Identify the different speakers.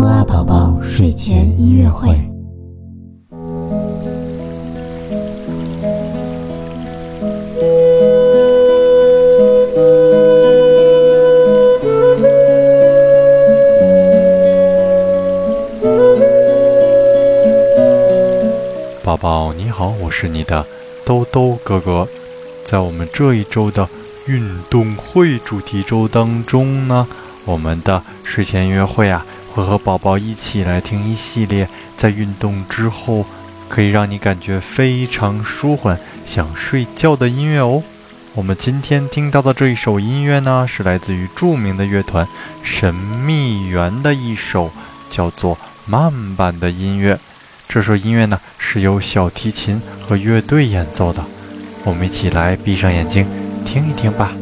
Speaker 1: 摩阿宝宝睡前音乐会。
Speaker 2: 宝宝你好，我是你的兜兜哥哥。在我们这一周的运动会主题周当中呢，我们的睡前音乐会啊，会和宝宝一起来听一系列在运动之后可以让你感觉非常舒缓、想睡觉的音乐哦。我们今天听到的这一首音乐呢，是来自于著名的乐团神秘园的一首叫做慢板的音乐。这首音乐呢，是由小提琴和乐队演奏的。我们一起来闭上眼睛，听一听吧。